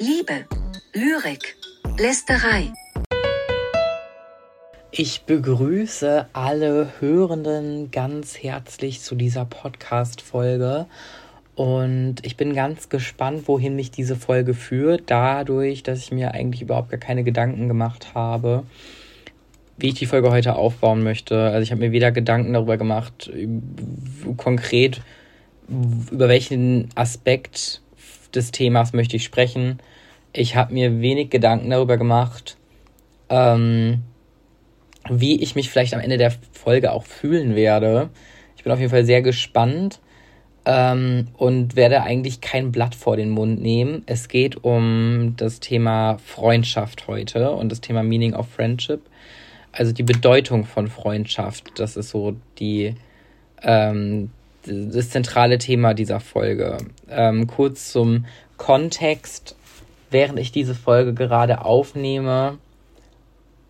Liebe, Lyrik, Lästerei. Ich begrüße alle Hörenden ganz herzlich zu dieser Podcast-Folge. Und ich bin ganz gespannt, wohin mich diese Folge führt, dadurch, dass ich mir eigentlich überhaupt gar keine Gedanken gemacht habe, wie ich die Folge heute aufbauen möchte. Also ich habe mir weder Gedanken darüber gemacht, konkret über welchen Aspekt des Themas möchte ich sprechen. Ich habe mir wenig Gedanken darüber gemacht, ähm, wie ich mich vielleicht am Ende der Folge auch fühlen werde. Ich bin auf jeden Fall sehr gespannt ähm, und werde eigentlich kein Blatt vor den Mund nehmen. Es geht um das Thema Freundschaft heute und das Thema Meaning of Friendship. Also die Bedeutung von Freundschaft. Das ist so die, ähm, das zentrale Thema dieser Folge. Ähm, kurz zum Kontext. Während ich diese Folge gerade aufnehme,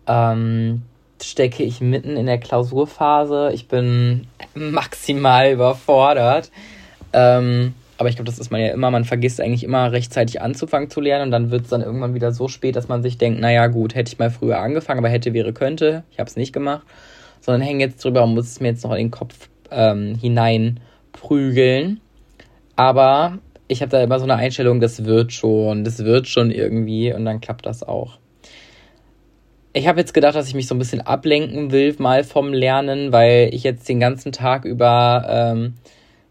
ähm, stecke ich mitten in der Klausurphase. Ich bin maximal überfordert. Ähm, aber ich glaube, das ist man ja immer. Man vergisst eigentlich immer rechtzeitig anzufangen zu lernen und dann wird es dann irgendwann wieder so spät, dass man sich denkt, naja gut, hätte ich mal früher angefangen, aber hätte, wäre, könnte. Ich habe es nicht gemacht. Sondern hänge jetzt drüber und muss es mir jetzt noch in den Kopf ähm, hinein prügeln. Aber ich habe da immer so eine Einstellung, das wird schon, das wird schon irgendwie und dann klappt das auch. Ich habe jetzt gedacht, dass ich mich so ein bisschen ablenken will, mal vom Lernen, weil ich jetzt den ganzen Tag über ähm,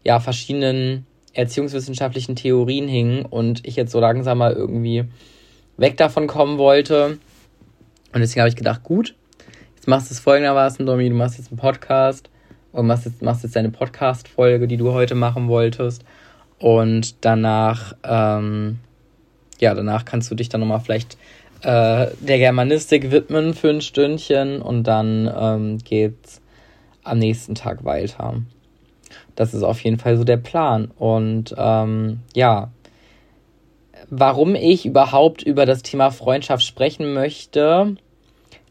ja, verschiedenen erziehungswissenschaftlichen Theorien hing und ich jetzt so langsam mal irgendwie weg davon kommen wollte. Und deswegen habe ich gedacht, gut, jetzt machst du es folgendermaßen, Domi, du machst jetzt einen Podcast und machst jetzt, machst jetzt deine Podcast-Folge, die du heute machen wolltest. Und danach, ähm, ja, danach kannst du dich dann nochmal vielleicht äh, der Germanistik widmen für ein Stündchen und dann ähm, geht's am nächsten Tag weiter. Das ist auf jeden Fall so der Plan. Und ähm, ja, warum ich überhaupt über das Thema Freundschaft sprechen möchte,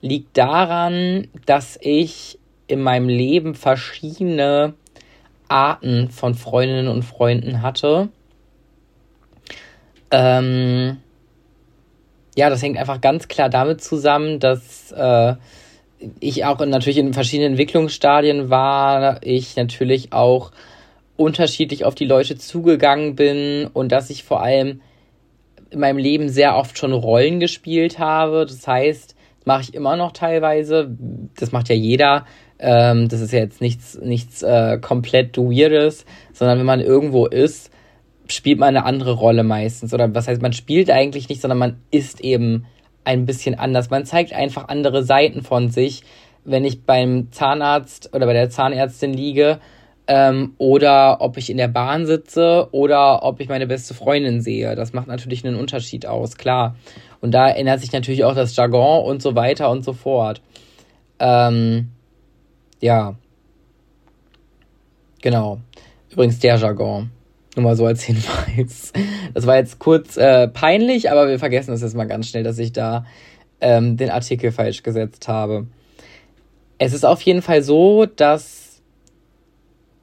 liegt daran, dass ich in meinem Leben verschiedene Arten von Freundinnen und Freunden hatte. Ähm, ja, das hängt einfach ganz klar damit zusammen, dass äh, ich auch natürlich in verschiedenen Entwicklungsstadien war, ich natürlich auch unterschiedlich auf die Leute zugegangen bin und dass ich vor allem in meinem Leben sehr oft schon Rollen gespielt habe. Das heißt, mache ich immer noch teilweise. Das macht ja jeder. Ähm, das ist ja jetzt nichts, nichts äh, komplett Weirdes, sondern wenn man irgendwo ist, spielt man eine andere Rolle meistens. Oder was heißt, man spielt eigentlich nicht, sondern man ist eben ein bisschen anders. Man zeigt einfach andere Seiten von sich, wenn ich beim Zahnarzt oder bei der Zahnärztin liege ähm, oder ob ich in der Bahn sitze oder ob ich meine beste Freundin sehe. Das macht natürlich einen Unterschied aus, klar. Und da ändert sich natürlich auch das Jargon und so weiter und so fort. Ähm, ja. Genau. Übrigens der Jargon. Nur mal so als Hinweis. Das war jetzt kurz äh, peinlich, aber wir vergessen es jetzt mal ganz schnell, dass ich da ähm, den Artikel falsch gesetzt habe. Es ist auf jeden Fall so, dass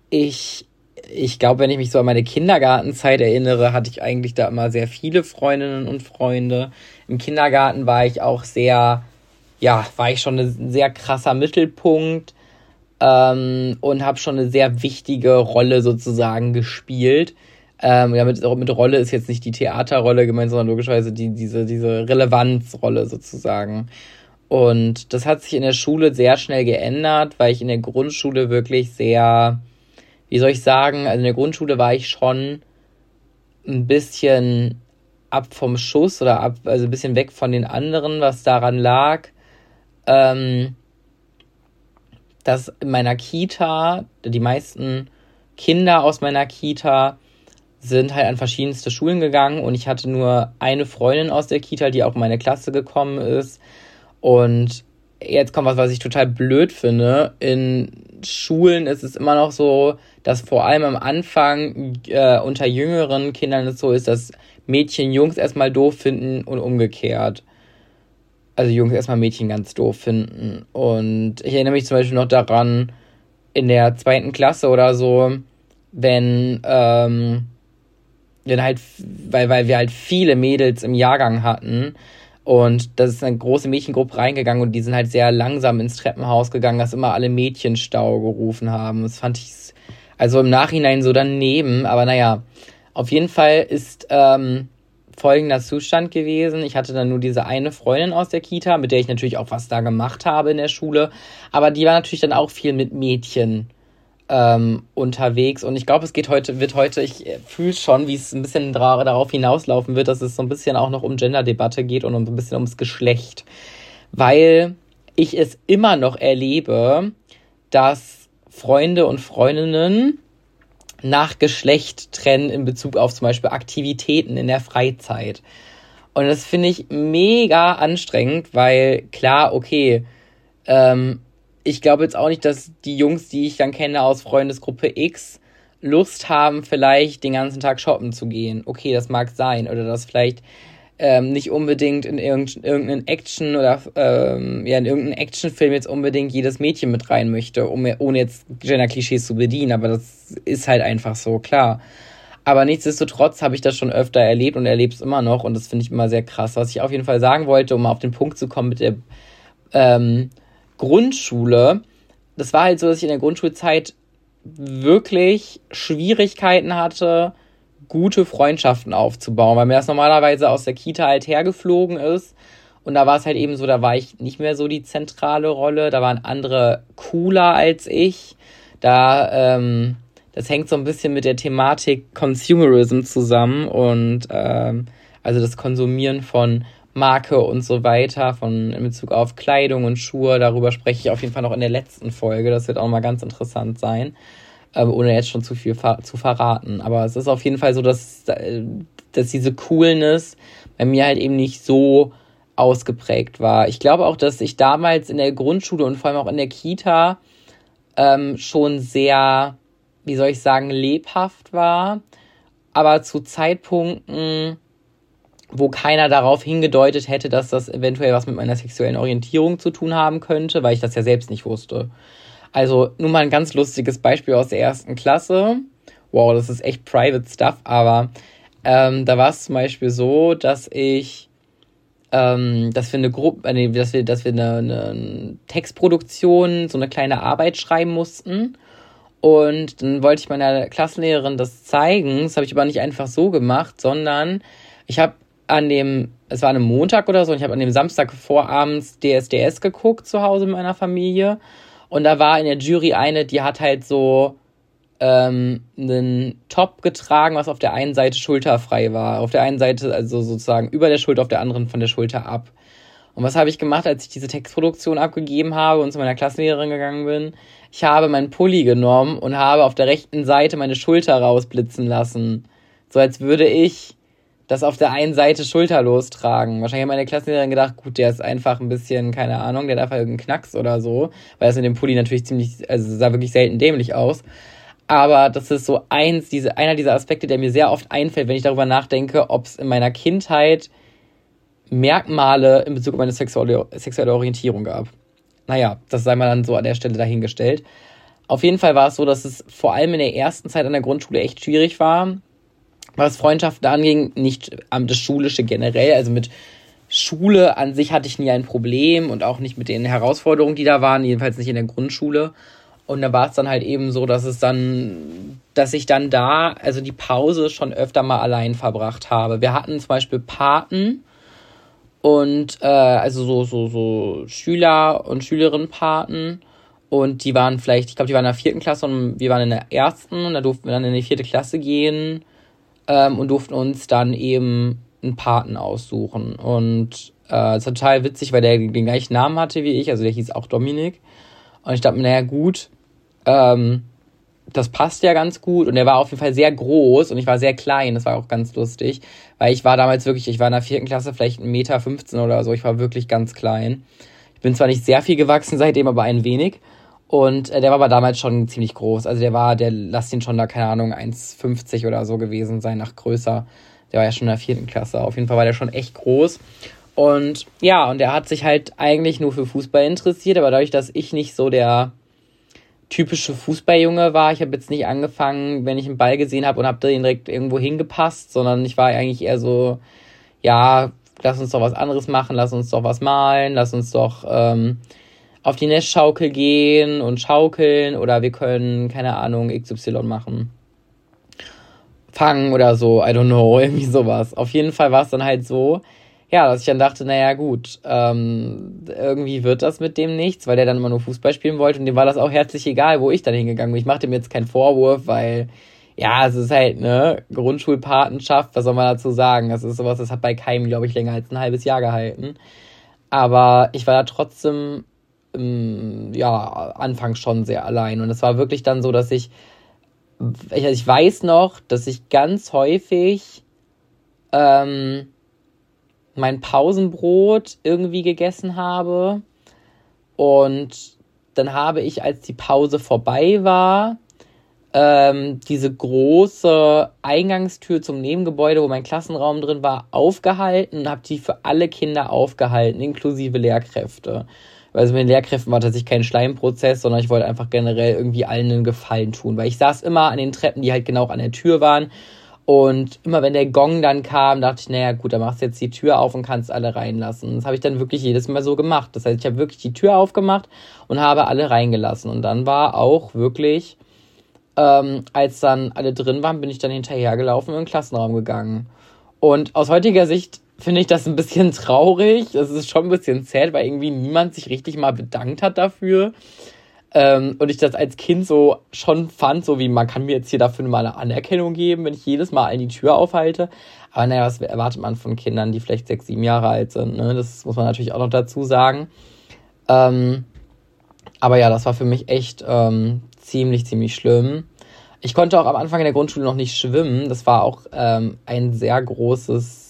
ich, ich glaube, wenn ich mich so an meine Kindergartenzeit erinnere, hatte ich eigentlich da immer sehr viele Freundinnen und Freunde. Im Kindergarten war ich auch sehr, ja, war ich schon ein sehr krasser Mittelpunkt ähm, und habe schon eine sehr wichtige Rolle sozusagen gespielt. Ähm, ja, mit, mit Rolle ist jetzt nicht die Theaterrolle gemeint, sondern logischerweise die, diese, diese Relevanzrolle sozusagen. Und das hat sich in der Schule sehr schnell geändert, weil ich in der Grundschule wirklich sehr, wie soll ich sagen, also in der Grundschule war ich schon ein bisschen ab vom Schuss oder ab, also ein bisschen weg von den anderen, was daran lag. Ähm, dass in meiner Kita, die meisten Kinder aus meiner Kita sind halt an verschiedenste Schulen gegangen und ich hatte nur eine Freundin aus der Kita, die auch in meine Klasse gekommen ist. Und jetzt kommt was, was ich total blöd finde. In Schulen ist es immer noch so, dass vor allem am Anfang äh, unter jüngeren Kindern es so ist, dass Mädchen Jungs erstmal doof finden und umgekehrt also Jungs erstmal Mädchen ganz doof finden. Und ich erinnere mich zum Beispiel noch daran, in der zweiten Klasse oder so, wenn, ähm, wenn halt, weil, weil wir halt viele Mädels im Jahrgang hatten. Und das ist eine große Mädchengruppe reingegangen und die sind halt sehr langsam ins Treppenhaus gegangen, dass immer alle Mädchenstau gerufen haben. Das fand ich also im Nachhinein so daneben, aber naja, auf jeden Fall ist ähm, folgender Zustand gewesen. Ich hatte dann nur diese eine Freundin aus der Kita, mit der ich natürlich auch was da gemacht habe in der Schule, aber die war natürlich dann auch viel mit Mädchen ähm, unterwegs. Und ich glaube, es geht heute, wird heute, ich äh, fühle schon, wie es ein bisschen darauf hinauslaufen wird, dass es so ein bisschen auch noch um Gender-Debatte geht und um so ein bisschen ums Geschlecht. Weil ich es immer noch erlebe, dass Freunde und Freundinnen nach Geschlecht trennen in Bezug auf zum Beispiel Aktivitäten in der Freizeit. Und das finde ich mega anstrengend, weil klar, okay, ähm, ich glaube jetzt auch nicht, dass die Jungs, die ich dann kenne aus Freundesgruppe X, Lust haben, vielleicht den ganzen Tag shoppen zu gehen. Okay, das mag sein. Oder dass vielleicht ähm, nicht unbedingt in irgendeinen Action oder ähm, ja, in irgendeinen Actionfilm jetzt unbedingt jedes Mädchen mit rein möchte, um, ohne jetzt Gender-Klischees zu bedienen. Aber das ist halt einfach so, klar. Aber nichtsdestotrotz habe ich das schon öfter erlebt und erlebe es immer noch und das finde ich immer sehr krass. Was ich auf jeden Fall sagen wollte, um auf den Punkt zu kommen mit der ähm, Grundschule, das war halt so, dass ich in der Grundschulzeit wirklich Schwierigkeiten hatte, gute Freundschaften aufzubauen, weil mir das normalerweise aus der Kita halt hergeflogen ist. Und da war es halt eben so, da war ich nicht mehr so die zentrale Rolle, da waren andere cooler als ich. Da, ähm, das hängt so ein bisschen mit der Thematik Consumerism zusammen und ähm, also das Konsumieren von Marke und so weiter, von in Bezug auf Kleidung und Schuhe. Darüber spreche ich auf jeden Fall noch in der letzten Folge. Das wird auch mal ganz interessant sein, äh, ohne jetzt schon zu viel ver zu verraten. Aber es ist auf jeden Fall so, dass, dass diese Coolness bei mir halt eben nicht so ausgeprägt war. Ich glaube auch, dass ich damals in der Grundschule und vor allem auch in der Kita ähm, schon sehr, wie soll ich sagen, lebhaft war. Aber zu Zeitpunkten, wo keiner darauf hingedeutet hätte, dass das eventuell was mit meiner sexuellen Orientierung zu tun haben könnte, weil ich das ja selbst nicht wusste. Also nur mal ein ganz lustiges Beispiel aus der ersten Klasse. Wow, das ist echt private stuff, aber ähm, da war es zum Beispiel so, dass ich, ähm, dass wir eine Gruppe, äh, nee, dass wir, dass wir eine, eine Textproduktion, so eine kleine Arbeit schreiben mussten. Und dann wollte ich meiner Klassenlehrerin das zeigen. Das habe ich aber nicht einfach so gemacht, sondern ich habe an dem, es war an einem Montag oder so, und ich habe an dem Samstag vorabends DSDS geguckt zu Hause mit meiner Familie. Und da war in der Jury eine, die hat halt so ähm, einen Top getragen, was auf der einen Seite schulterfrei war. Auf der einen Seite, also sozusagen über der Schulter, auf der anderen von der Schulter ab. Und was habe ich gemacht, als ich diese Textproduktion abgegeben habe und zu meiner Klassenlehrerin gegangen bin? Ich habe meinen Pulli genommen und habe auf der rechten Seite meine Schulter rausblitzen lassen. So als würde ich das auf der einen Seite schulterlos tragen. Wahrscheinlich haben meine Klassenlehrerin gedacht, gut, der ist einfach ein bisschen, keine Ahnung, der darf halt irgendeinen Knacks oder so, weil es in dem Pulli natürlich ziemlich, also sah wirklich selten dämlich aus. Aber das ist so eins, diese, einer dieser Aspekte, der mir sehr oft einfällt, wenn ich darüber nachdenke, ob es in meiner Kindheit Merkmale in Bezug auf meine sexuelle, sexuelle Orientierung gab. Naja, das sei mal dann so an der Stelle dahingestellt. Auf jeden Fall war es so, dass es vor allem in der ersten Zeit an der Grundschule echt schwierig war, was Freundschaften anging, nicht am das Schulische generell, also mit Schule an sich hatte ich nie ein Problem und auch nicht mit den Herausforderungen, die da waren, jedenfalls nicht in der Grundschule. Und da war es dann halt eben so, dass es dann, dass ich dann da, also die Pause schon öfter mal allein verbracht habe. Wir hatten zum Beispiel Paten und äh, also so, so, so Schüler und Schülerinnenpaten. Und die waren vielleicht, ich glaube, die waren in der vierten Klasse und wir waren in der ersten und da durften wir dann in die vierte Klasse gehen ähm, und durften uns dann eben einen Paten aussuchen. Und äh, ist total witzig, weil der den gleichen Namen hatte wie ich, also der hieß auch Dominik. Und ich dachte mir, naja, gut, ähm, das passt ja ganz gut. Und er war auf jeden Fall sehr groß und ich war sehr klein. Das war auch ganz lustig, weil ich war damals wirklich, ich war in der vierten Klasse vielleicht 1,15 Meter 15 oder so. Ich war wirklich ganz klein. Ich bin zwar nicht sehr viel gewachsen seitdem, aber ein wenig. Und äh, der war aber damals schon ziemlich groß. Also der war, der lasst ihn schon da, keine Ahnung, 1,50 oder so gewesen sein, nach größer. Der war ja schon in der vierten Klasse. Auf jeden Fall war der schon echt groß. Und ja, und er hat sich halt eigentlich nur für Fußball interessiert, aber dadurch, dass ich nicht so der typische Fußballjunge war. Ich habe jetzt nicht angefangen, wenn ich einen Ball gesehen habe und habe den direkt irgendwo hingepasst, sondern ich war eigentlich eher so, ja, lass uns doch was anderes machen, lass uns doch was malen, lass uns doch ähm, auf die Nestschaukel gehen und schaukeln oder wir können, keine Ahnung, XY machen. Fangen oder so, I don't know, irgendwie sowas. Auf jeden Fall war es dann halt so, ja, dass ich dann dachte, naja, gut, ähm, irgendwie wird das mit dem nichts, weil der dann immer nur Fußball spielen wollte und dem war das auch herzlich egal, wo ich dann hingegangen bin. Ich machte mir jetzt keinen Vorwurf, weil, ja, es ist halt, ne, Grundschulpatenschaft, was soll man dazu sagen? Das ist sowas, das hat bei keinem, glaube ich, länger als ein halbes Jahr gehalten. Aber ich war da trotzdem ja, anfangs schon sehr allein. Und es war wirklich dann so, dass ich, ich, also ich weiß noch, dass ich ganz häufig ähm, mein Pausenbrot irgendwie gegessen habe. Und dann habe ich, als die Pause vorbei war, ähm, diese große Eingangstür zum Nebengebäude, wo mein Klassenraum drin war, aufgehalten und habe die für alle Kinder aufgehalten, inklusive Lehrkräfte also mit den Lehrkräften war tatsächlich kein Schleimprozess, sondern ich wollte einfach generell irgendwie allen einen Gefallen tun, weil ich saß immer an den Treppen, die halt genau an der Tür waren und immer wenn der Gong dann kam, dachte ich, naja gut, dann machst du jetzt die Tür auf und kannst alle reinlassen. Das habe ich dann wirklich jedes Mal so gemacht. Das heißt, ich habe wirklich die Tür aufgemacht und habe alle reingelassen. Und dann war auch wirklich, ähm, als dann alle drin waren, bin ich dann hinterhergelaufen und in den Klassenraum gegangen. Und aus heutiger Sicht finde ich das ein bisschen traurig. Das ist schon ein bisschen sad, weil irgendwie niemand sich richtig mal bedankt hat dafür. Ähm, und ich das als Kind so schon fand, so wie man kann mir jetzt hier dafür mal eine Anerkennung geben, wenn ich jedes Mal die Tür aufhalte. Aber naja, was erwartet man von Kindern, die vielleicht sechs, sieben Jahre alt sind? Ne? Das muss man natürlich auch noch dazu sagen. Ähm, aber ja, das war für mich echt ähm, ziemlich, ziemlich schlimm. Ich konnte auch am Anfang in der Grundschule noch nicht schwimmen. Das war auch ähm, ein sehr großes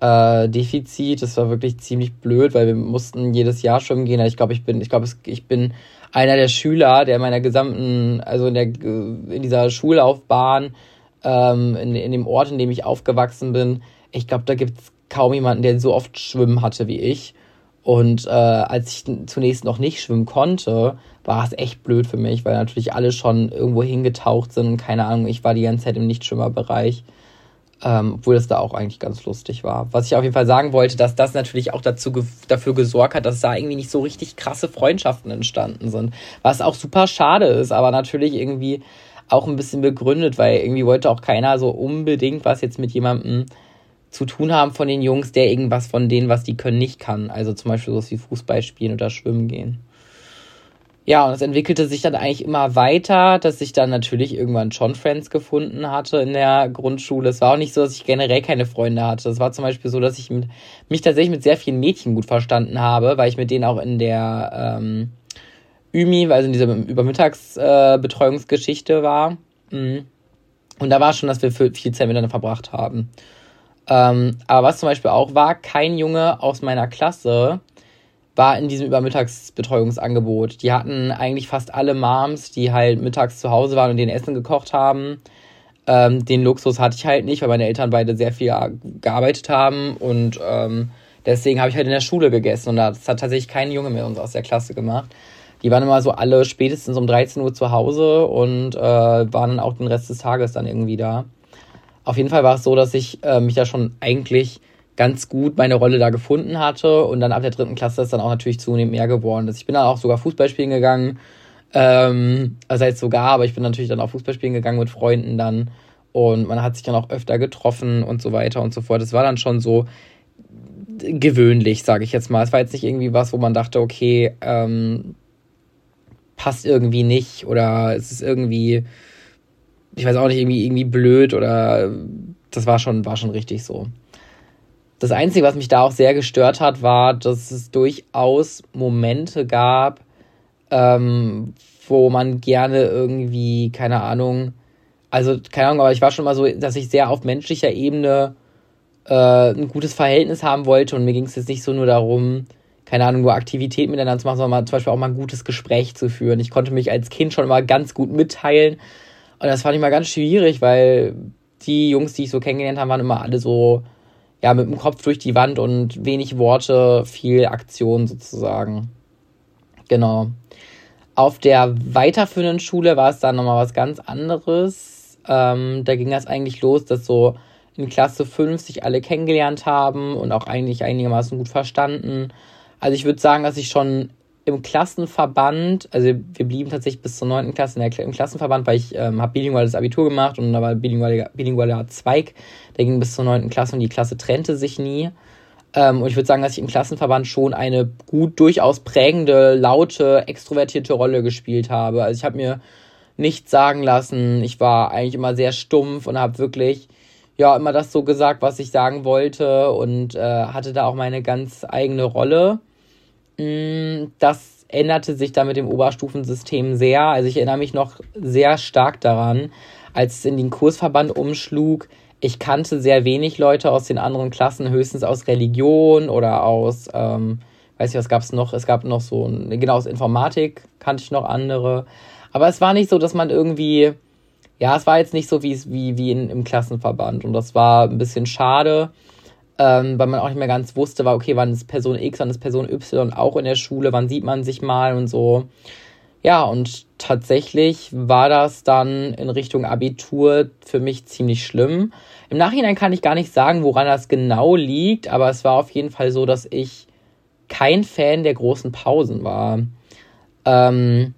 äh, Defizit. Das war wirklich ziemlich blöd, weil wir mussten jedes Jahr schwimmen gehen. Ich glaube, ich bin, ich glaube, ich bin einer der Schüler, der in meiner gesamten, also in der in dieser Schullaufbahn, ähm, in, in dem Ort, in dem ich aufgewachsen bin, ich glaube, da gibt es kaum jemanden, der so oft schwimmen hatte wie ich. Und äh, als ich zunächst noch nicht schwimmen konnte, war es echt blöd für mich, weil natürlich alle schon irgendwo hingetaucht sind keine Ahnung, ich war die ganze Zeit im Nichtschwimmerbereich. Ähm, obwohl das da auch eigentlich ganz lustig war. Was ich auf jeden Fall sagen wollte, dass das natürlich auch dazu ge dafür gesorgt hat, dass da irgendwie nicht so richtig krasse Freundschaften entstanden sind. Was auch super schade ist, aber natürlich irgendwie auch ein bisschen begründet, weil irgendwie wollte auch keiner so unbedingt was jetzt mit jemandem zu tun haben von den Jungs, der irgendwas von denen, was die können, nicht kann. Also zum Beispiel so wie Fußball spielen oder schwimmen gehen. Ja, und es entwickelte sich dann eigentlich immer weiter, dass ich dann natürlich irgendwann schon Friends gefunden hatte in der Grundschule. Es war auch nicht so, dass ich generell keine Freunde hatte. Es war zum Beispiel so, dass ich mit, mich tatsächlich mit sehr vielen Mädchen gut verstanden habe, weil ich mit denen auch in der ähm, Ümi, also in dieser Übermittagsbetreuungsgeschichte äh, war. Mhm. Und da war schon, dass wir viel Zeit miteinander verbracht haben. Ähm, aber was zum Beispiel auch war, kein Junge aus meiner Klasse war in diesem Übermittagsbetreuungsangebot. Die hatten eigentlich fast alle Moms, die halt mittags zu Hause waren und den Essen gekocht haben. Ähm, den Luxus hatte ich halt nicht, weil meine Eltern beide sehr viel gearbeitet haben und ähm, deswegen habe ich halt in der Schule gegessen und das hat tatsächlich kein Junge mehr uns aus der Klasse gemacht. Die waren immer so alle spätestens um 13 Uhr zu Hause und äh, waren dann auch den Rest des Tages dann irgendwie da. Auf jeden Fall war es so, dass ich äh, mich da schon eigentlich ganz gut meine Rolle da gefunden hatte. Und dann ab der dritten Klasse ist dann auch natürlich zunehmend mehr geworden. Ich bin dann auch sogar Fußball spielen gegangen. Ähm, also jetzt sogar, aber ich bin natürlich dann auch Fußball spielen gegangen mit Freunden dann. Und man hat sich dann auch öfter getroffen und so weiter und so fort. Das war dann schon so gewöhnlich, sage ich jetzt mal. Es war jetzt nicht irgendwie was, wo man dachte, okay, ähm, passt irgendwie nicht oder es ist irgendwie, ich weiß auch nicht, irgendwie, irgendwie blöd oder das war schon, war schon richtig so. Das Einzige, was mich da auch sehr gestört hat, war, dass es durchaus Momente gab, ähm, wo man gerne irgendwie, keine Ahnung, also keine Ahnung, aber ich war schon mal so, dass ich sehr auf menschlicher Ebene äh, ein gutes Verhältnis haben wollte und mir ging es jetzt nicht so nur darum, keine Ahnung, nur Aktivitäten miteinander zu machen, sondern mal, zum Beispiel auch mal ein gutes Gespräch zu führen. Ich konnte mich als Kind schon mal ganz gut mitteilen und das fand ich mal ganz schwierig, weil die Jungs, die ich so kennengelernt habe, waren immer alle so ja, mit dem Kopf durch die Wand und wenig Worte, viel Aktion sozusagen. Genau. Auf der weiterführenden Schule war es dann nochmal was ganz anderes. Ähm, da ging das eigentlich los, dass so in Klasse 5 sich alle kennengelernt haben und auch eigentlich einigermaßen gut verstanden. Also ich würde sagen, dass ich schon im Klassenverband, also wir blieben tatsächlich bis zur 9. Klasse in der, im Klassenverband, weil ich ähm, habe bilinguales Abitur gemacht und da war bilingualer, Zweig, der ging bis zur 9. Klasse und die Klasse trennte sich nie. Ähm, und ich würde sagen, dass ich im Klassenverband schon eine gut, durchaus prägende, laute, extrovertierte Rolle gespielt habe. Also ich habe mir nichts sagen lassen. Ich war eigentlich immer sehr stumpf und habe wirklich ja immer das so gesagt, was ich sagen wollte und äh, hatte da auch meine ganz eigene Rolle. Mm, das änderte sich dann mit dem Oberstufensystem sehr. Also ich erinnere mich noch sehr stark daran, als es in den Kursverband umschlug. Ich kannte sehr wenig Leute aus den anderen Klassen, höchstens aus Religion oder aus, ähm, weiß ich, was gab es noch? Es gab noch so, genau, aus Informatik kannte ich noch andere. Aber es war nicht so, dass man irgendwie, ja, es war jetzt nicht so wie, wie, wie in, im Klassenverband. Und das war ein bisschen schade ähm, weil man auch nicht mehr ganz wusste, war, okay, wann ist Person X, wann ist Person Y auch in der Schule, wann sieht man sich mal und so. Ja, und tatsächlich war das dann in Richtung Abitur für mich ziemlich schlimm. Im Nachhinein kann ich gar nicht sagen, woran das genau liegt, aber es war auf jeden Fall so, dass ich kein Fan der großen Pausen war. Ähm,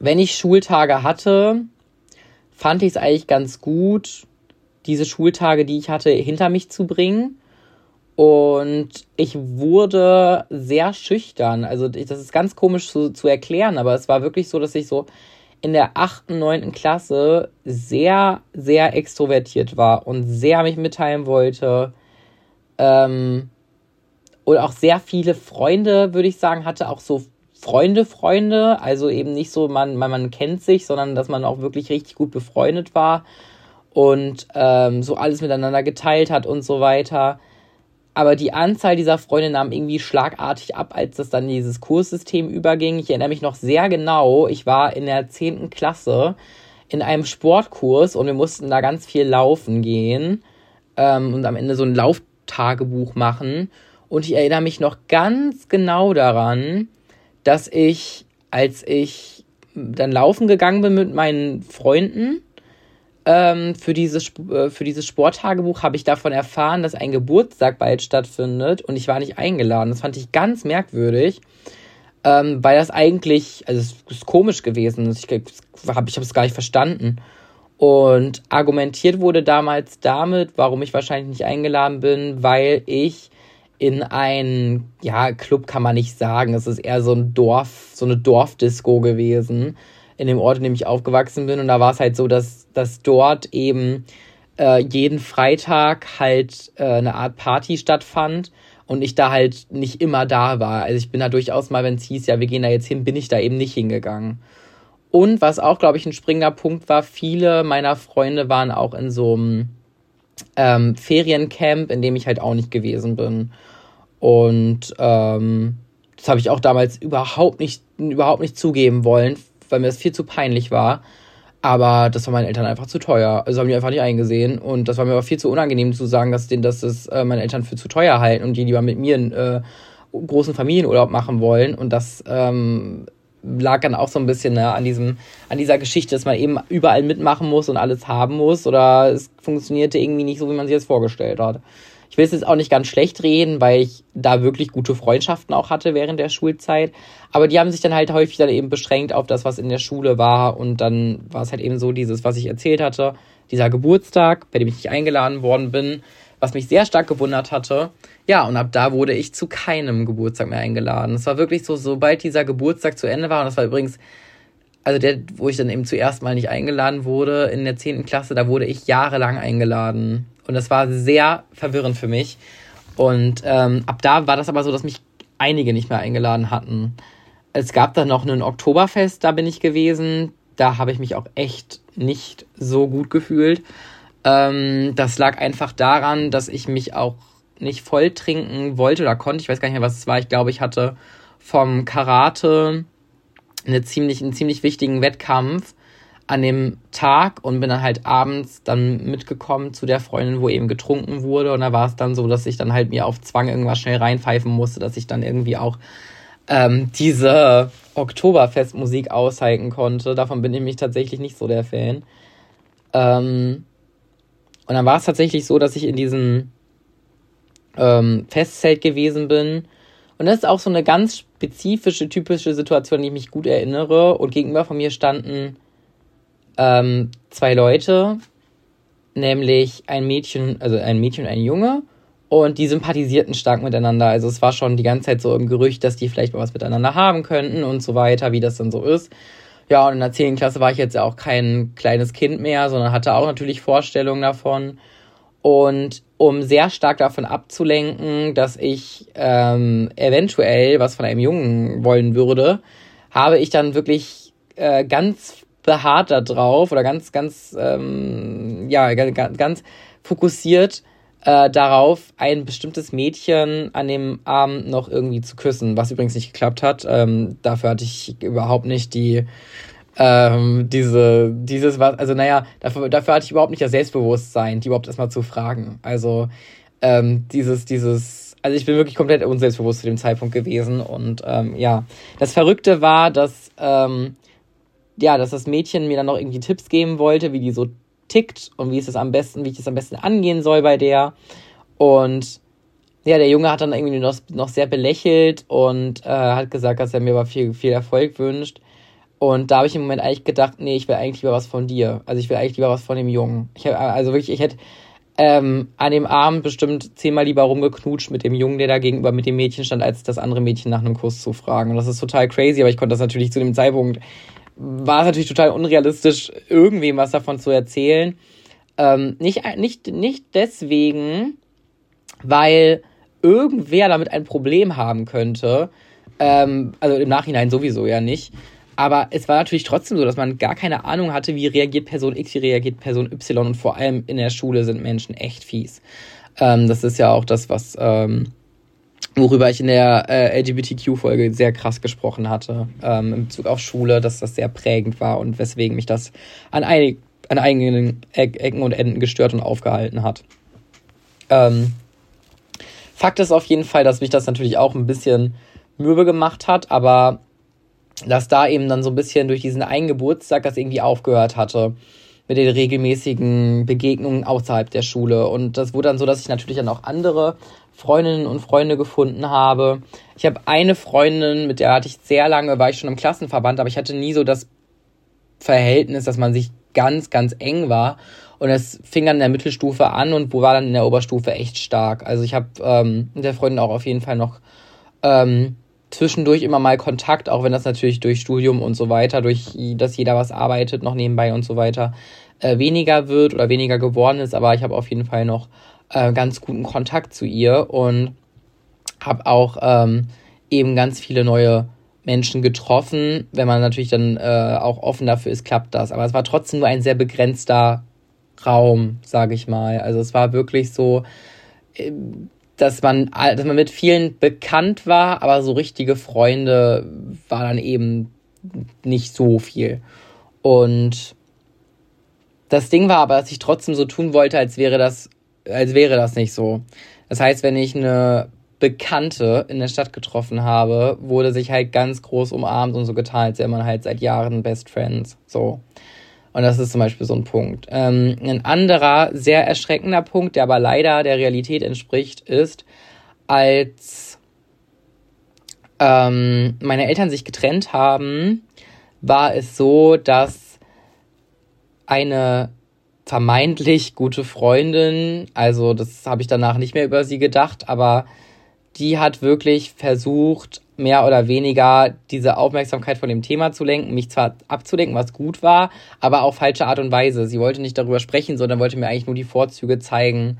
wenn ich Schultage hatte, fand ich es eigentlich ganz gut, diese Schultage, die ich hatte, hinter mich zu bringen. Und ich wurde sehr schüchtern. Also das ist ganz komisch zu, zu erklären, aber es war wirklich so, dass ich so in der achten, neunten Klasse sehr, sehr extrovertiert war und sehr mich mitteilen wollte. Ähm, und auch sehr viele Freunde, würde ich sagen, hatte auch so Freunde, Freunde. Also eben nicht so, man, man, man kennt sich, sondern dass man auch wirklich richtig gut befreundet war und ähm, so alles miteinander geteilt hat und so weiter. Aber die Anzahl dieser Freunde nahm irgendwie schlagartig ab, als das dann dieses Kurssystem überging. Ich erinnere mich noch sehr genau, ich war in der 10. Klasse in einem Sportkurs und wir mussten da ganz viel laufen gehen ähm, und am Ende so ein Lauftagebuch machen. Und ich erinnere mich noch ganz genau daran, dass ich, als ich dann laufen gegangen bin mit meinen Freunden, ähm, für, dieses, äh, für dieses Sporttagebuch habe ich davon erfahren, dass ein Geburtstag bald stattfindet und ich war nicht eingeladen. Das fand ich ganz merkwürdig, ähm, weil das eigentlich, also es ist komisch gewesen. Ich habe es gar nicht verstanden. Und argumentiert wurde damals damit, warum ich wahrscheinlich nicht eingeladen bin, weil ich in ein, ja, Club kann man nicht sagen. Es ist eher so ein Dorf, so eine Dorfdisco gewesen in dem Ort, in dem ich aufgewachsen bin. Und da war es halt so, dass, dass dort eben äh, jeden Freitag halt äh, eine Art Party stattfand und ich da halt nicht immer da war. Also ich bin da durchaus mal, wenn es hieß, ja, wir gehen da jetzt hin, bin ich da eben nicht hingegangen. Und was auch, glaube ich, ein springender Punkt war, viele meiner Freunde waren auch in so einem ähm, Feriencamp, in dem ich halt auch nicht gewesen bin. Und ähm, das habe ich auch damals überhaupt nicht, überhaupt nicht zugeben wollen, weil mir das viel zu peinlich war. Aber das war meinen Eltern einfach zu teuer. Also haben die einfach nicht eingesehen. Und das war mir aber viel zu unangenehm zu sagen, dass, denen, dass das äh, meine Eltern für zu teuer halten und die lieber mit mir einen äh, großen Familienurlaub machen wollen. Und das ähm, lag dann auch so ein bisschen ne, an, diesem, an dieser Geschichte, dass man eben überall mitmachen muss und alles haben muss. Oder es funktionierte irgendwie nicht so, wie man sich das vorgestellt hat. Ich will es jetzt auch nicht ganz schlecht reden, weil ich da wirklich gute Freundschaften auch hatte während der Schulzeit. Aber die haben sich dann halt häufig dann eben beschränkt auf das, was in der Schule war. Und dann war es halt eben so dieses, was ich erzählt hatte, dieser Geburtstag, bei dem ich nicht eingeladen worden bin, was mich sehr stark gewundert hatte. Ja, und ab da wurde ich zu keinem Geburtstag mehr eingeladen. Es war wirklich so, sobald dieser Geburtstag zu Ende war, und das war übrigens, also der, wo ich dann eben zuerst mal nicht eingeladen wurde in der 10. Klasse, da wurde ich jahrelang eingeladen. Und das war sehr verwirrend für mich. Und ähm, ab da war das aber so, dass mich einige nicht mehr eingeladen hatten. Es gab dann noch ein Oktoberfest, da bin ich gewesen. Da habe ich mich auch echt nicht so gut gefühlt. Ähm, das lag einfach daran, dass ich mich auch nicht voll trinken wollte oder konnte. Ich weiß gar nicht mehr, was es war. Ich glaube, ich hatte vom Karate eine ziemlich, einen ziemlich wichtigen Wettkampf an dem Tag und bin dann halt abends dann mitgekommen zu der Freundin, wo eben getrunken wurde. Und da war es dann so, dass ich dann halt mir auf Zwang irgendwas schnell reinpfeifen musste, dass ich dann irgendwie auch ähm, diese Oktoberfestmusik aushalten konnte. Davon bin ich nämlich tatsächlich nicht so der Fan. Ähm, und dann war es tatsächlich so, dass ich in diesem ähm, Festzelt gewesen bin. Und das ist auch so eine ganz spezifische, typische Situation, die ich mich gut erinnere. Und gegenüber von mir standen ähm, zwei Leute, nämlich ein Mädchen, also ein Mädchen und ein Junge. Und die sympathisierten stark miteinander. Also es war schon die ganze Zeit so im Gerücht, dass die vielleicht mal was miteinander haben könnten und so weiter, wie das dann so ist. Ja, und in der 10. Klasse war ich jetzt auch kein kleines Kind mehr, sondern hatte auch natürlich Vorstellungen davon. Und um sehr stark davon abzulenken, dass ich ähm, eventuell was von einem Jungen wollen würde, habe ich dann wirklich äh, ganz beharrt da drauf oder ganz, ganz, ähm, ja, ganz, ganz fokussiert äh, darauf, ein bestimmtes Mädchen an dem Abend noch irgendwie zu küssen, was übrigens nicht geklappt hat. Ähm, dafür hatte ich überhaupt nicht die ähm, diese, dieses, was, also naja, dafür, dafür hatte ich überhaupt nicht das Selbstbewusstsein, die überhaupt erstmal zu fragen. Also ähm, dieses, dieses, also ich bin wirklich komplett unselbstbewusst zu dem Zeitpunkt gewesen und ähm, ja, das Verrückte war, dass ähm, ja, dass das Mädchen mir dann noch irgendwie Tipps geben wollte, wie die so tickt und wie es das am besten, wie ich das am besten angehen soll bei der. Und ja, der Junge hat dann irgendwie noch, noch sehr belächelt und äh, hat gesagt, dass er mir aber viel, viel Erfolg wünscht. Und da habe ich im Moment eigentlich gedacht, nee, ich will eigentlich lieber was von dir. Also ich will eigentlich lieber was von dem Jungen. Ich hab, also wirklich, ich hätte ähm, an dem Abend bestimmt zehnmal lieber rumgeknutscht mit dem Jungen, der da gegenüber mit dem Mädchen stand, als das andere Mädchen nach einem Kuss zu fragen. Und das ist total crazy, aber ich konnte das natürlich zu dem Zeitpunkt, war es natürlich total unrealistisch, irgendwem was davon zu erzählen. Ähm, nicht, nicht, nicht deswegen, weil irgendwer damit ein Problem haben könnte. Ähm, also im Nachhinein sowieso ja nicht. Aber es war natürlich trotzdem so, dass man gar keine Ahnung hatte, wie reagiert Person X, wie reagiert Person Y. Und vor allem in der Schule sind Menschen echt fies. Ähm, das ist ja auch das, was, ähm, worüber ich in der äh, LGBTQ-Folge sehr krass gesprochen hatte, ähm, in Bezug auf Schule, dass das sehr prägend war und weswegen mich das an, einig, an einigen Ecken und Enden gestört und aufgehalten hat. Ähm, Fakt ist auf jeden Fall, dass mich das natürlich auch ein bisschen mürbe gemacht hat, aber dass da eben dann so ein bisschen durch diesen einen Geburtstag das irgendwie aufgehört hatte mit den regelmäßigen Begegnungen außerhalb der Schule. Und das wurde dann so, dass ich natürlich dann auch andere Freundinnen und Freunde gefunden habe. Ich habe eine Freundin, mit der hatte ich sehr lange, war ich schon im Klassenverband, aber ich hatte nie so das Verhältnis, dass man sich ganz, ganz eng war. Und es fing dann in der Mittelstufe an und war dann in der Oberstufe echt stark. Also ich habe ähm, mit der Freundin auch auf jeden Fall noch ähm, zwischendurch immer mal Kontakt, auch wenn das natürlich durch Studium und so weiter, durch dass jeder was arbeitet, noch nebenbei und so weiter, äh, weniger wird oder weniger geworden ist. Aber ich habe auf jeden Fall noch äh, ganz guten Kontakt zu ihr und habe auch ähm, eben ganz viele neue Menschen getroffen. Wenn man natürlich dann äh, auch offen dafür ist, klappt das. Aber es war trotzdem nur ein sehr begrenzter Raum, sage ich mal. Also es war wirklich so, ähm, dass man, dass man mit vielen bekannt war, aber so richtige Freunde war dann eben nicht so viel. Und das Ding war aber, dass ich trotzdem so tun wollte, als wäre das, als wäre das nicht so. Das heißt, wenn ich eine Bekannte in der Stadt getroffen habe, wurde sich halt ganz groß umarmt und so getan, als wäre man halt seit Jahren Best Friends. So. Und das ist zum Beispiel so ein Punkt. Ähm, ein anderer, sehr erschreckender Punkt, der aber leider der Realität entspricht, ist, als ähm, meine Eltern sich getrennt haben, war es so, dass eine vermeintlich gute Freundin, also das habe ich danach nicht mehr über sie gedacht, aber die hat wirklich versucht, mehr oder weniger diese Aufmerksamkeit von dem Thema zu lenken, mich zwar abzulenken, was gut war, aber auf falsche Art und Weise. Sie wollte nicht darüber sprechen, sondern wollte mir eigentlich nur die Vorzüge zeigen,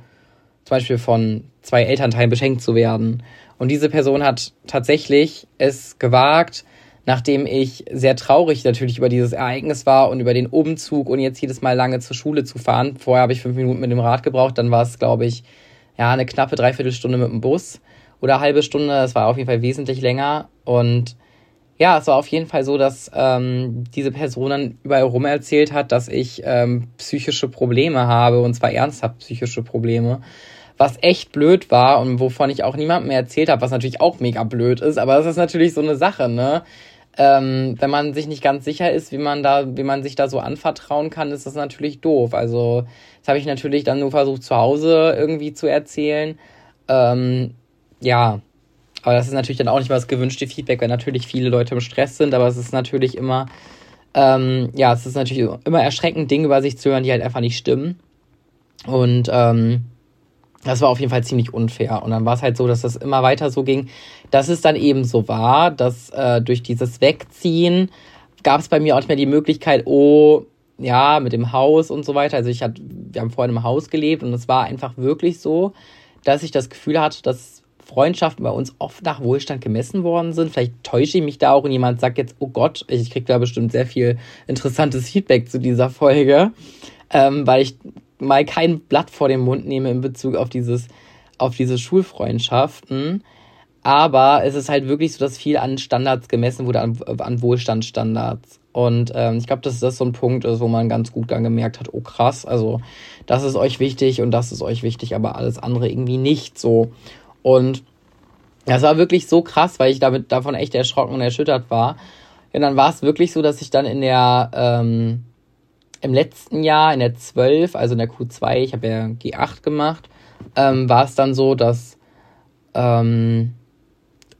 zum Beispiel von zwei Elternteilen beschenkt zu werden. Und diese Person hat tatsächlich es gewagt, nachdem ich sehr traurig natürlich über dieses Ereignis war und über den Umzug und jetzt jedes Mal lange zur Schule zu fahren. Vorher habe ich fünf Minuten mit dem Rad gebraucht, dann war es, glaube ich, ja, eine knappe Dreiviertelstunde mit dem Bus oder halbe Stunde. Es war auf jeden Fall wesentlich länger. Und ja, es war auf jeden Fall so, dass ähm, diese Person dann überall rum erzählt hat, dass ich ähm, psychische Probleme habe und zwar ernsthaft psychische Probleme. was echt blöd war und wovon ich auch niemandem mehr erzählt habe, was natürlich auch mega blöd ist, aber das ist natürlich so eine Sache, ne? Ähm, wenn man sich nicht ganz sicher ist, wie man da, wie man sich da so anvertrauen kann, ist das natürlich doof. Also, das habe ich natürlich dann nur versucht, zu Hause irgendwie zu erzählen. Ähm, ja, aber das ist natürlich dann auch nicht mal das gewünschte Feedback, weil natürlich viele Leute im Stress sind, aber es ist natürlich immer, ähm, ja, es ist natürlich immer erschreckend, Dinge über sich zu hören, die halt einfach nicht stimmen. Und ähm, das war auf jeden Fall ziemlich unfair. Und dann war es halt so, dass das immer weiter so ging, dass es dann eben so war, dass äh, durch dieses Wegziehen gab es bei mir auch nicht mehr die Möglichkeit, oh, ja, mit dem Haus und so weiter. Also ich hatte, wir haben vorhin im Haus gelebt und es war einfach wirklich so, dass ich das Gefühl hatte, dass Freundschaften bei uns oft nach Wohlstand gemessen worden sind. Vielleicht täusche ich mich da auch und jemand sagt jetzt, oh Gott, ich kriege da bestimmt sehr viel interessantes Feedback zu dieser Folge, ähm, weil ich mal kein Blatt vor den Mund nehme in Bezug auf dieses, auf diese Schulfreundschaften. Aber es ist halt wirklich so, dass viel an Standards gemessen wurde, an, an Wohlstandsstandards. Und ähm, ich glaube, dass das so ein Punkt ist, wo man ganz gut dann gemerkt hat, oh krass, also das ist euch wichtig und das ist euch wichtig, aber alles andere irgendwie nicht so. Und das war wirklich so krass, weil ich damit davon echt erschrocken und erschüttert war. Und dann war es wirklich so, dass ich dann in der ähm, im letzten Jahr, in der 12, also in der Q2, ich habe ja G8 gemacht, ähm, war es dann so, dass ähm,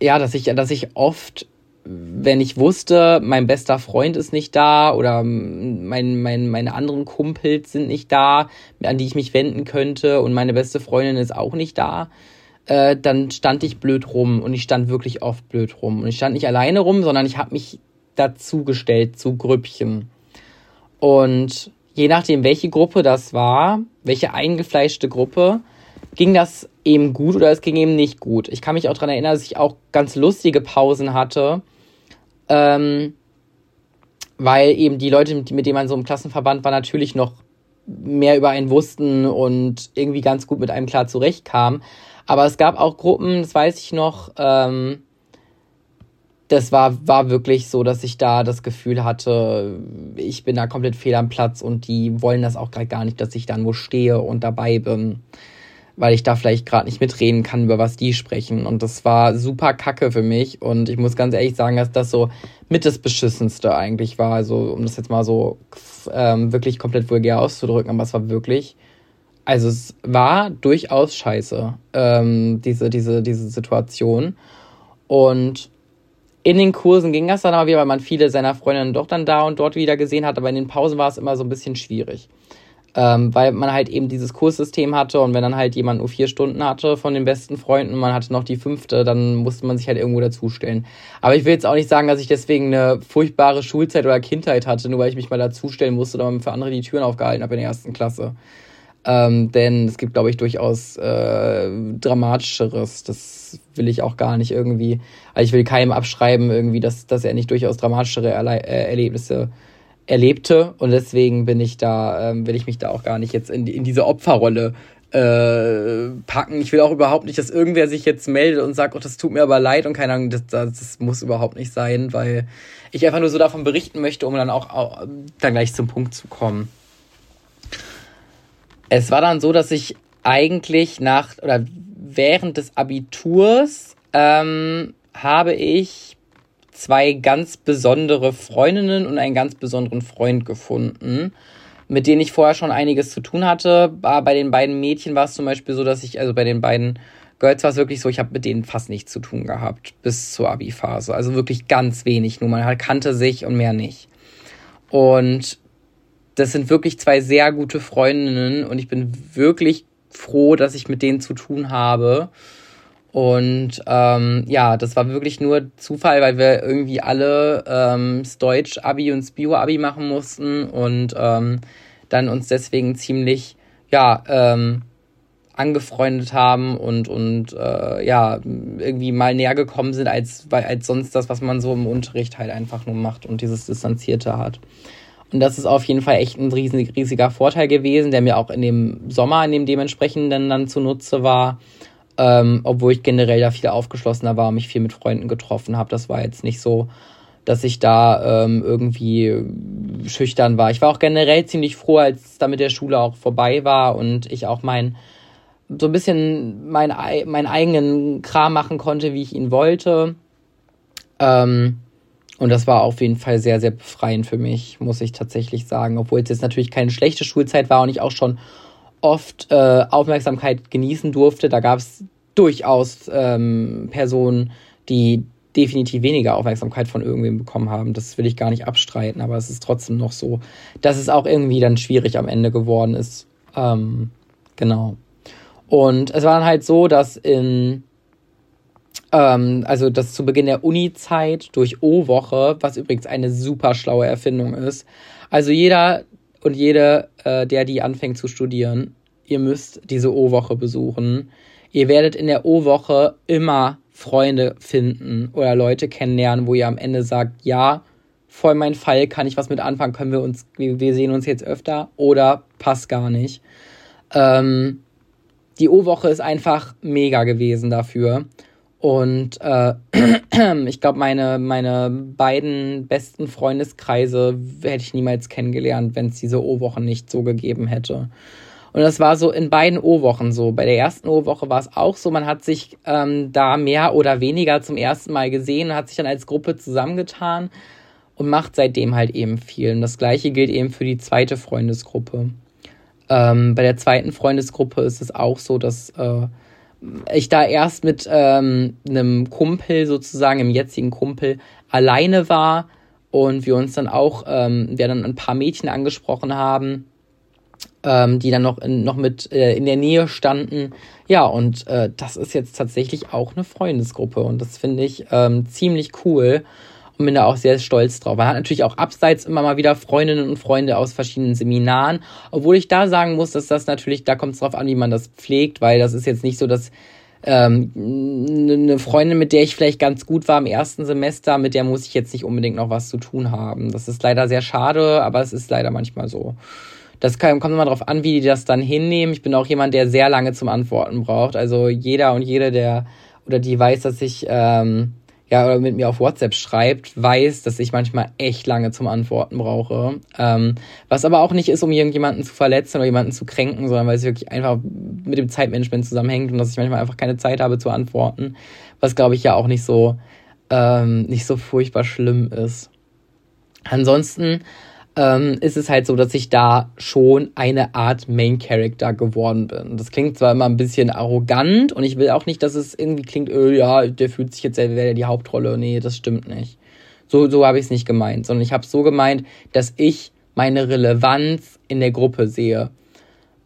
ja, dass ich, dass ich oft, wenn ich wusste, mein bester Freund ist nicht da oder mein, mein, meine anderen Kumpels sind nicht da, an die ich mich wenden könnte und meine beste Freundin ist auch nicht da, äh, dann stand ich blöd rum und ich stand wirklich oft blöd rum. Und ich stand nicht alleine rum, sondern ich habe mich dazugestellt zu Grüppchen. Und je nachdem, welche Gruppe das war, welche eingefleischte Gruppe, ging das eben gut oder es ging eben nicht gut. Ich kann mich auch daran erinnern, dass ich auch ganz lustige Pausen hatte, ähm, weil eben die Leute, mit denen man so im Klassenverband war, natürlich noch mehr über einen wussten und irgendwie ganz gut mit einem klar zurechtkamen. Aber es gab auch Gruppen, das weiß ich noch, ähm, das war, war wirklich so, dass ich da das Gefühl hatte, ich bin da komplett fehl am Platz und die wollen das auch gerade gar nicht, dass ich da nur stehe und dabei bin, weil ich da vielleicht gerade nicht mitreden kann, über was die sprechen. Und das war super kacke für mich. Und ich muss ganz ehrlich sagen, dass das so mit das Beschissenste eigentlich war. Also, um das jetzt mal so ähm, wirklich komplett vulgär auszudrücken, aber es war wirklich. Also es war durchaus scheiße, ähm, diese, diese, diese Situation. Und in den Kursen ging das dann aber wieder, weil man viele seiner Freundinnen doch dann da und dort wieder gesehen hat, aber in den Pausen war es immer so ein bisschen schwierig. Ähm, weil man halt eben dieses Kurssystem hatte und wenn dann halt jemand nur vier Stunden hatte von den besten Freunden und man hatte noch die fünfte, dann musste man sich halt irgendwo dazustellen. Aber ich will jetzt auch nicht sagen, dass ich deswegen eine furchtbare Schulzeit oder Kindheit hatte, nur weil ich mich mal dazustellen musste oder für andere die Türen aufgehalten habe in der ersten Klasse. Ähm, denn es gibt, glaube ich, durchaus äh, dramatischeres. Das will ich auch gar nicht irgendwie. Also ich will keinem abschreiben, irgendwie, dass, dass er nicht durchaus dramatischere Erle äh, Erlebnisse erlebte. Und deswegen bin ich da, ähm, will ich mich da auch gar nicht jetzt in, in diese Opferrolle äh, packen. Ich will auch überhaupt nicht, dass irgendwer sich jetzt meldet und sagt, oh, das tut mir aber leid und keine Ahnung, das, das muss überhaupt nicht sein, weil ich einfach nur so davon berichten möchte, um dann auch, auch dann gleich zum Punkt zu kommen. Es war dann so, dass ich eigentlich nach oder während des Abiturs ähm, habe ich zwei ganz besondere Freundinnen und einen ganz besonderen Freund gefunden, mit denen ich vorher schon einiges zu tun hatte. Bei den beiden Mädchen war es zum Beispiel so, dass ich, also bei den beiden Girls war es wirklich so, ich habe mit denen fast nichts zu tun gehabt bis zur Abi-Phase. Also wirklich ganz wenig, nur man kannte sich und mehr nicht. Und das sind wirklich zwei sehr gute Freundinnen und ich bin wirklich froh, dass ich mit denen zu tun habe. Und ähm, ja, das war wirklich nur Zufall, weil wir irgendwie alle ähm, das Deutsch-Abi und das Bio-Abi machen mussten und ähm, dann uns deswegen ziemlich, ja, ähm, angefreundet haben und, und äh, ja, irgendwie mal näher gekommen sind als, als sonst das, was man so im Unterricht halt einfach nur macht und dieses Distanzierte hat. Und das ist auf jeden Fall echt ein riesig, riesiger Vorteil gewesen, der mir auch in dem Sommer, in dem dementsprechenden dann zunutze war. Ähm, obwohl ich generell da viel aufgeschlossener war und mich viel mit Freunden getroffen habe. Das war jetzt nicht so, dass ich da ähm, irgendwie schüchtern war. Ich war auch generell ziemlich froh, als es da mit der Schule auch vorbei war und ich auch mein so ein bisschen mein, meinen eigenen Kram machen konnte, wie ich ihn wollte. Ähm, und das war auf jeden Fall sehr, sehr befreiend für mich, muss ich tatsächlich sagen. Obwohl es jetzt natürlich keine schlechte Schulzeit war und ich auch schon oft äh, Aufmerksamkeit genießen durfte. Da gab es durchaus ähm, Personen, die definitiv weniger Aufmerksamkeit von irgendwem bekommen haben. Das will ich gar nicht abstreiten, aber es ist trotzdem noch so, dass es auch irgendwie dann schwierig am Ende geworden ist. Ähm, genau. Und es war dann halt so, dass in ähm, also das zu Beginn der Uni-Zeit durch O-Woche, was übrigens eine super schlaue Erfindung ist. Also jeder und jede, äh, der die anfängt zu studieren, ihr müsst diese O-Woche besuchen. Ihr werdet in der O-Woche immer Freunde finden oder Leute kennenlernen, wo ihr am Ende sagt, ja, voll mein Fall, kann ich was mit anfangen, können wir uns, wir sehen uns jetzt öfter oder passt gar nicht. Ähm, die O-Woche ist einfach mega gewesen dafür. Und äh, ich glaube, meine, meine beiden besten Freundeskreise hätte ich niemals kennengelernt, wenn es diese O-Wochen nicht so gegeben hätte. Und das war so in beiden O-Wochen so. Bei der ersten O-Woche war es auch so, man hat sich ähm, da mehr oder weniger zum ersten Mal gesehen, hat sich dann als Gruppe zusammengetan und macht seitdem halt eben viel. Und das gleiche gilt eben für die zweite Freundesgruppe. Ähm, bei der zweiten Freundesgruppe ist es auch so, dass äh, ich da erst mit ähm, einem Kumpel sozusagen, im jetzigen Kumpel, alleine war und wir uns dann auch, ähm, wir dann ein paar Mädchen angesprochen haben, ähm, die dann noch, in, noch mit äh, in der Nähe standen. Ja, und äh, das ist jetzt tatsächlich auch eine Freundesgruppe und das finde ich ähm, ziemlich cool und bin da auch sehr stolz drauf. Man hat natürlich auch abseits immer mal wieder Freundinnen und Freunde aus verschiedenen Seminaren, obwohl ich da sagen muss, dass das natürlich, da kommt es drauf an, wie man das pflegt, weil das ist jetzt nicht so, dass ähm, eine Freundin, mit der ich vielleicht ganz gut war im ersten Semester, mit der muss ich jetzt nicht unbedingt noch was zu tun haben. Das ist leider sehr schade, aber es ist leider manchmal so. Das kann, kommt immer darauf an, wie die das dann hinnehmen. Ich bin auch jemand, der sehr lange zum Antworten braucht. Also jeder und jede, der oder die weiß, dass ich ähm, ja, oder mit mir auf WhatsApp schreibt, weiß, dass ich manchmal echt lange zum Antworten brauche. Ähm, was aber auch nicht ist, um irgendjemanden zu verletzen oder jemanden zu kränken, sondern weil es wirklich einfach mit dem Zeitmanagement zusammenhängt und dass ich manchmal einfach keine Zeit habe zu antworten. Was glaube ich ja auch nicht so, ähm, nicht so furchtbar schlimm ist. Ansonsten ähm, ist es halt so, dass ich da schon eine Art Main Character geworden bin. Das klingt zwar immer ein bisschen arrogant und ich will auch nicht, dass es irgendwie klingt, öh, ja, der fühlt sich jetzt, als wäre die Hauptrolle. Nee, das stimmt nicht. So, so habe ich es nicht gemeint, sondern ich habe es so gemeint, dass ich meine Relevanz in der Gruppe sehe.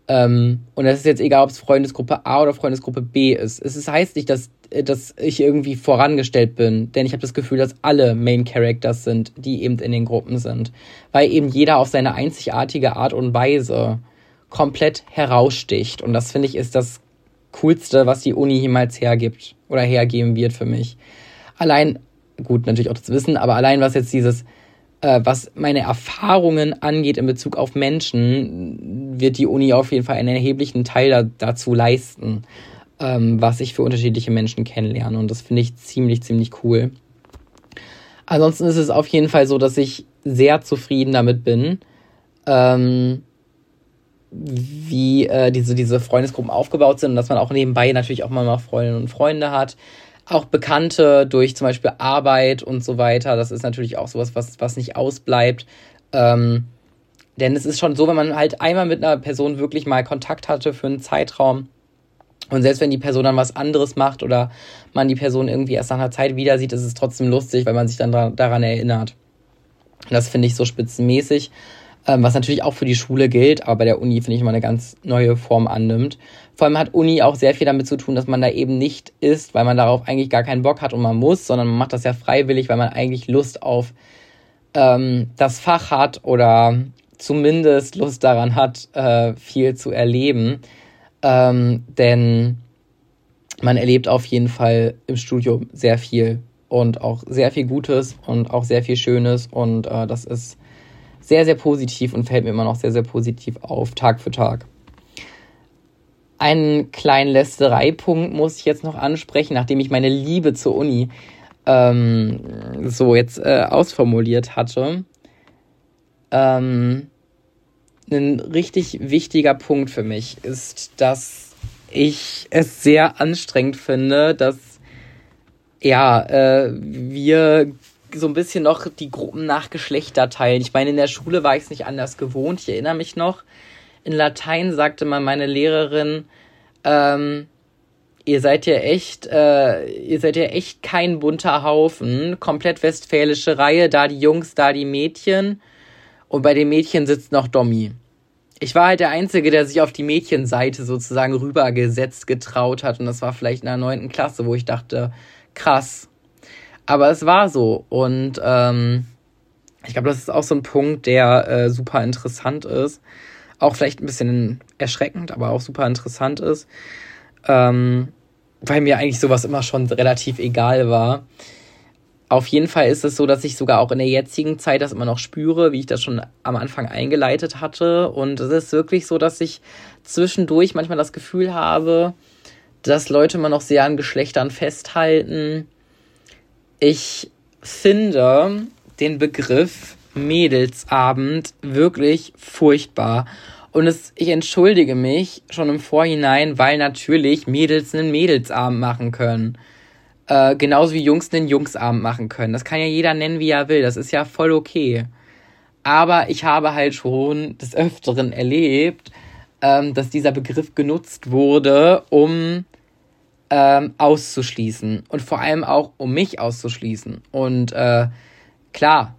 Ähm, und das ist jetzt egal, ob es Freundesgruppe A oder Freundesgruppe B ist. Es heißt nicht, dass dass ich irgendwie vorangestellt bin, denn ich habe das Gefühl, dass alle Main Characters sind, die eben in den Gruppen sind, weil eben jeder auf seine einzigartige Art und Weise komplett heraussticht und das finde ich ist das coolste, was die Uni jemals hergibt oder hergeben wird für mich. Allein gut, natürlich auch das Wissen, aber allein was jetzt dieses äh, was meine Erfahrungen angeht in Bezug auf Menschen, wird die Uni auf jeden Fall einen erheblichen Teil da, dazu leisten ähm, was ich für unterschiedliche Menschen kennenlerne. Und das finde ich ziemlich, ziemlich cool. Ansonsten ist es auf jeden Fall so, dass ich sehr zufrieden damit bin, ähm, wie äh, diese, diese Freundesgruppen aufgebaut sind und dass man auch nebenbei natürlich auch mal Freundinnen und Freunde hat. Auch Bekannte durch zum Beispiel Arbeit und so weiter. Das ist natürlich auch sowas, was, was nicht ausbleibt. Ähm, denn es ist schon so, wenn man halt einmal mit einer Person wirklich mal Kontakt hatte für einen Zeitraum, und selbst wenn die Person dann was anderes macht oder man die Person irgendwie erst nach einer Zeit wieder sieht, ist es trotzdem lustig, weil man sich dann daran erinnert. Das finde ich so spitzenmäßig, ähm, was natürlich auch für die Schule gilt, aber bei der Uni finde ich immer eine ganz neue Form annimmt. Vor allem hat Uni auch sehr viel damit zu tun, dass man da eben nicht ist, weil man darauf eigentlich gar keinen Bock hat und man muss, sondern man macht das ja freiwillig, weil man eigentlich Lust auf ähm, das Fach hat oder zumindest Lust daran hat, äh, viel zu erleben. Ähm, denn man erlebt auf jeden Fall im Studium sehr viel und auch sehr viel Gutes und auch sehr viel Schönes und äh, das ist sehr, sehr positiv und fällt mir immer noch sehr, sehr positiv auf, Tag für Tag. Einen kleinen Lästereipunkt muss ich jetzt noch ansprechen, nachdem ich meine Liebe zur Uni ähm, so jetzt äh, ausformuliert hatte. Ähm, ein richtig wichtiger Punkt für mich ist, dass ich es sehr anstrengend finde, dass ja, äh, wir so ein bisschen noch die Gruppen nach Geschlechter teilen. Ich meine, in der Schule war ich es nicht anders gewohnt. Ich erinnere mich noch, in Latein sagte mal meine Lehrerin, ähm, ihr seid ja echt, äh, ihr seid ja echt kein bunter Haufen. Komplett westfälische Reihe, da die Jungs, da die Mädchen. Und bei den Mädchen sitzt noch Dommi. Ich war halt der Einzige, der sich auf die Mädchenseite sozusagen rübergesetzt getraut hat. Und das war vielleicht in der neunten Klasse, wo ich dachte, krass. Aber es war so. Und ähm, ich glaube, das ist auch so ein Punkt, der äh, super interessant ist. Auch vielleicht ein bisschen erschreckend, aber auch super interessant ist ähm, weil mir eigentlich sowas immer schon relativ egal war. Auf jeden Fall ist es so, dass ich sogar auch in der jetzigen Zeit das immer noch spüre, wie ich das schon am Anfang eingeleitet hatte. Und es ist wirklich so, dass ich zwischendurch manchmal das Gefühl habe, dass Leute immer noch sehr an Geschlechtern festhalten. Ich finde den Begriff Mädelsabend wirklich furchtbar. Und es, ich entschuldige mich schon im Vorhinein, weil natürlich Mädels einen Mädelsabend machen können. Äh, genauso wie Jungs einen Jungsabend machen können. Das kann ja jeder nennen, wie er will. Das ist ja voll okay. Aber ich habe halt schon des Öfteren erlebt, ähm, dass dieser Begriff genutzt wurde, um ähm, auszuschließen. Und vor allem auch, um mich auszuschließen. Und äh, klar,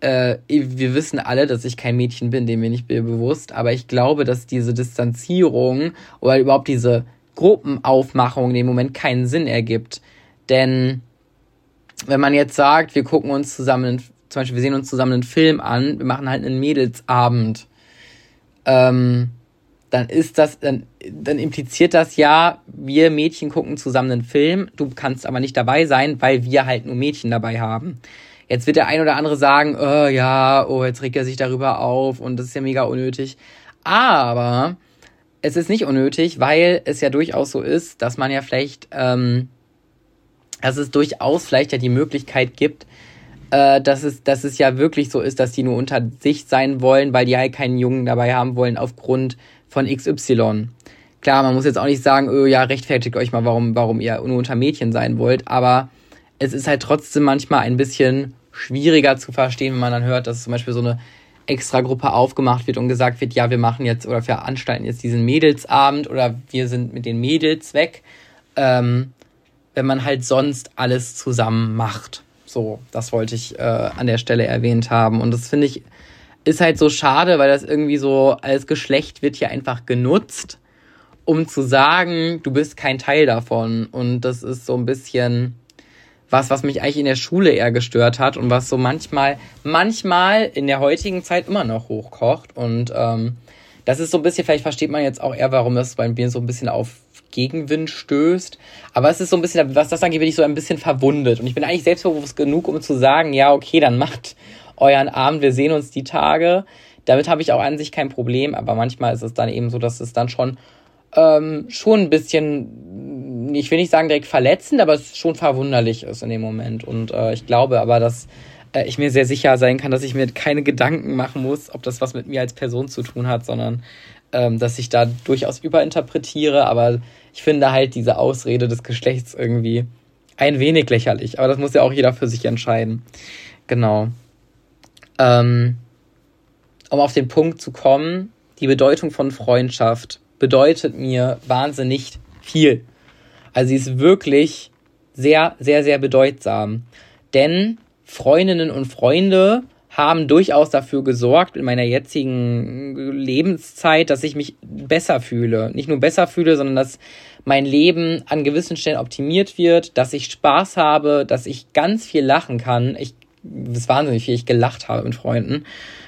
äh, wir wissen alle, dass ich kein Mädchen bin, dem mir nicht bewusst, aber ich glaube, dass diese Distanzierung oder überhaupt diese Gruppenaufmachung in dem Moment keinen Sinn ergibt. Denn wenn man jetzt sagt, wir gucken uns zusammen, zum Beispiel, wir sehen uns zusammen einen Film an, wir machen halt einen Mädelsabend, ähm, dann ist das, dann, dann impliziert das ja, wir Mädchen gucken zusammen einen Film, du kannst aber nicht dabei sein, weil wir halt nur Mädchen dabei haben. Jetzt wird der ein oder andere sagen, oh, ja, oh, jetzt regt er sich darüber auf und das ist ja mega unnötig. Aber es ist nicht unnötig, weil es ja durchaus so ist, dass man ja vielleicht, ähm, dass es durchaus vielleicht ja die Möglichkeit gibt, äh, dass, es, dass es ja wirklich so ist, dass die nur unter sich sein wollen, weil die halt keinen Jungen dabei haben wollen aufgrund von XY. Klar, man muss jetzt auch nicht sagen, oh, ja, rechtfertigt euch mal, warum, warum ihr nur unter Mädchen sein wollt, aber es ist halt trotzdem manchmal ein bisschen schwieriger zu verstehen, wenn man dann hört, dass zum Beispiel so eine extra Gruppe aufgemacht wird und gesagt wird, ja, wir machen jetzt oder veranstalten jetzt diesen Mädelsabend oder wir sind mit den Mädels weg, ähm, wenn man halt sonst alles zusammen macht. So, das wollte ich äh, an der Stelle erwähnt haben. Und das finde ich, ist halt so schade, weil das irgendwie so als Geschlecht wird hier einfach genutzt, um zu sagen, du bist kein Teil davon. Und das ist so ein bisschen, was, was mich eigentlich in der Schule eher gestört hat und was so manchmal, manchmal in der heutigen Zeit immer noch hochkocht. Und ähm, das ist so ein bisschen, vielleicht versteht man jetzt auch eher, warum das bei mir so ein bisschen auf Gegenwind stößt. Aber es ist so ein bisschen, was das angeht, bin ich so ein bisschen verwundet. Und ich bin eigentlich selbstbewusst genug, um zu sagen, ja, okay, dann macht euren Abend, wir sehen uns die Tage. Damit habe ich auch an sich kein Problem, aber manchmal ist es dann eben so, dass es dann schon ähm, schon ein bisschen, ich will nicht sagen direkt verletzend, aber es schon verwunderlich ist in dem Moment. Und äh, ich glaube aber, dass äh, ich mir sehr sicher sein kann, dass ich mir keine Gedanken machen muss, ob das was mit mir als Person zu tun hat, sondern ähm, dass ich da durchaus überinterpretiere. Aber ich finde halt diese Ausrede des Geschlechts irgendwie ein wenig lächerlich. Aber das muss ja auch jeder für sich entscheiden. Genau. Ähm, um auf den Punkt zu kommen, die Bedeutung von Freundschaft bedeutet mir wahnsinnig viel. Also sie ist wirklich sehr, sehr, sehr bedeutsam. Denn Freundinnen und Freunde haben durchaus dafür gesorgt in meiner jetzigen Lebenszeit, dass ich mich besser fühle. Nicht nur besser fühle, sondern dass mein Leben an gewissen Stellen optimiert wird, dass ich Spaß habe, dass ich ganz viel lachen kann. Ich, das wahnsinnig viel ich gelacht habe mit Freunden,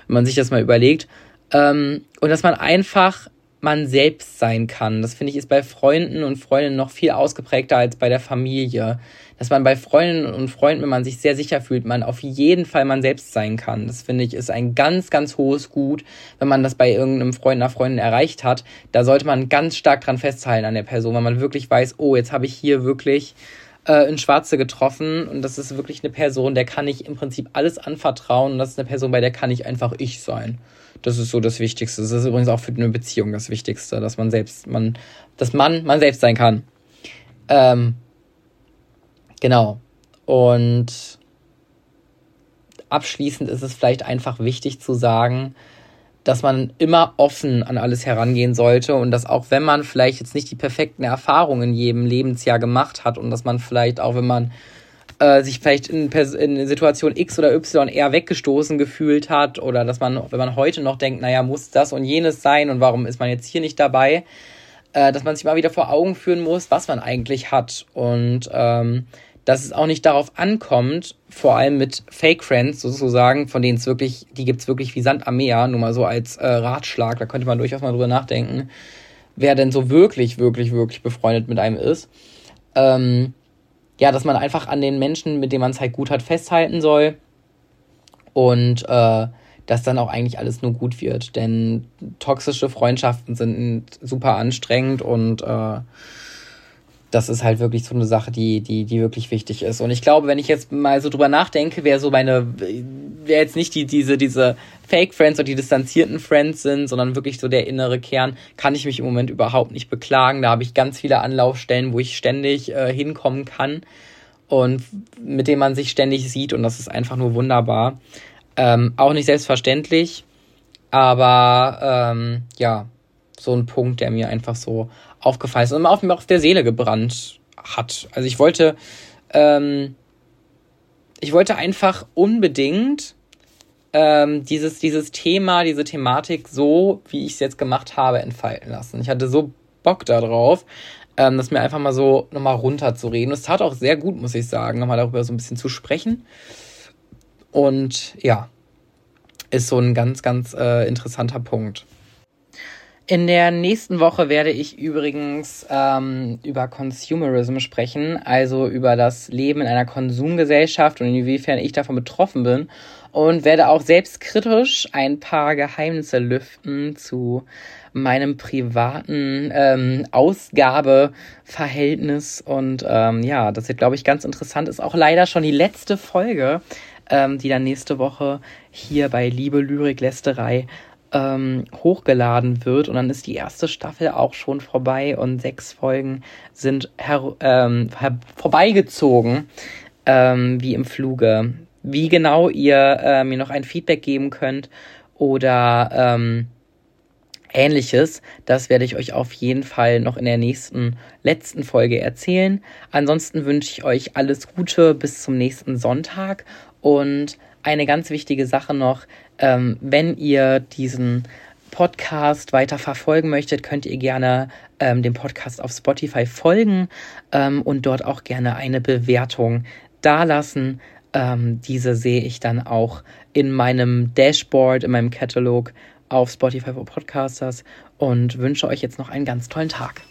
wenn man sich das mal überlegt. Ähm, und dass man einfach man selbst sein kann. Das finde ich ist bei Freunden und Freundinnen noch viel ausgeprägter als bei der Familie. Dass man bei Freundinnen und Freunden, wenn man sich sehr sicher fühlt, man auf jeden Fall man selbst sein kann. Das finde ich ist ein ganz, ganz hohes Gut, wenn man das bei irgendeinem Freund, einer Freundin erreicht hat. Da sollte man ganz stark dran festhalten an der Person, weil man wirklich weiß, oh, jetzt habe ich hier wirklich äh, in Schwarze getroffen und das ist wirklich eine Person, der kann ich im Prinzip alles anvertrauen und das ist eine Person, bei der kann ich einfach ich sein. Das ist so das Wichtigste. Das ist übrigens auch für eine Beziehung das Wichtigste, dass man selbst, man, dass man man selbst sein kann. Ähm, genau. Und abschließend ist es vielleicht einfach wichtig zu sagen, dass man immer offen an alles herangehen sollte und dass auch wenn man vielleicht jetzt nicht die perfekten Erfahrungen in jedem Lebensjahr gemacht hat und dass man vielleicht auch wenn man äh, sich vielleicht in, in Situation X oder Y eher weggestoßen gefühlt hat oder dass man, wenn man heute noch denkt, naja, muss das und jenes sein und warum ist man jetzt hier nicht dabei, äh, dass man sich mal wieder vor Augen führen muss, was man eigentlich hat und ähm, dass es auch nicht darauf ankommt, vor allem mit Fake Friends sozusagen, von denen es wirklich, die gibt es wirklich wie Sand am Meer, nur mal so als äh, Ratschlag, da könnte man durchaus mal drüber nachdenken, wer denn so wirklich, wirklich, wirklich befreundet mit einem ist. Ähm, ja, dass man einfach an den Menschen, mit denen man es halt gut hat, festhalten soll und äh, dass dann auch eigentlich alles nur gut wird. Denn toxische Freundschaften sind super anstrengend und äh, das ist halt wirklich so eine Sache, die, die, die wirklich wichtig ist. Und ich glaube, wenn ich jetzt mal so drüber nachdenke, wer so meine, wer jetzt nicht die, diese, diese Fake Friends oder die distanzierten Friends sind, sondern wirklich so der innere Kern, kann ich mich im Moment überhaupt nicht beklagen. Da habe ich ganz viele Anlaufstellen, wo ich ständig äh, hinkommen kann und mit denen man sich ständig sieht und das ist einfach nur wunderbar. Ähm, auch nicht selbstverständlich, aber ähm, ja, so ein Punkt, der mir einfach so aufgefallen ist und auf mir auf der Seele gebrannt hat. Also ich wollte, ähm, ich wollte einfach unbedingt ähm, dieses, dieses Thema, diese Thematik so, wie ich es jetzt gemacht habe, entfalten lassen. Ich hatte so Bock darauf, ähm, das mir einfach mal so nochmal runterzureden. Es tat auch sehr gut, muss ich sagen, nochmal darüber so ein bisschen zu sprechen. Und ja, ist so ein ganz, ganz äh, interessanter Punkt. In der nächsten Woche werde ich übrigens ähm, über Consumerism sprechen, also über das Leben in einer Konsumgesellschaft und inwiefern ich davon betroffen bin und werde auch selbstkritisch ein paar Geheimnisse lüften zu meinem privaten ähm, Ausgabeverhältnis und ähm, ja, das wird, glaube ich, ganz interessant. Ist auch leider schon die letzte Folge, ähm, die dann nächste Woche hier bei Liebe Lyrik Lästerei ähm, hochgeladen wird und dann ist die erste Staffel auch schon vorbei und sechs Folgen sind ähm, vorbeigezogen, ähm, wie im Fluge. Wie genau ihr äh, mir noch ein Feedback geben könnt oder ähm, ähnliches, das werde ich euch auf jeden Fall noch in der nächsten, letzten Folge erzählen. Ansonsten wünsche ich euch alles Gute bis zum nächsten Sonntag und eine ganz wichtige Sache noch, ähm, wenn ihr diesen Podcast weiter verfolgen möchtet, könnt ihr gerne ähm, dem Podcast auf Spotify folgen ähm, und dort auch gerne eine Bewertung dalassen. Ähm, diese sehe ich dann auch in meinem Dashboard, in meinem Katalog auf Spotify for Podcasters und wünsche euch jetzt noch einen ganz tollen Tag.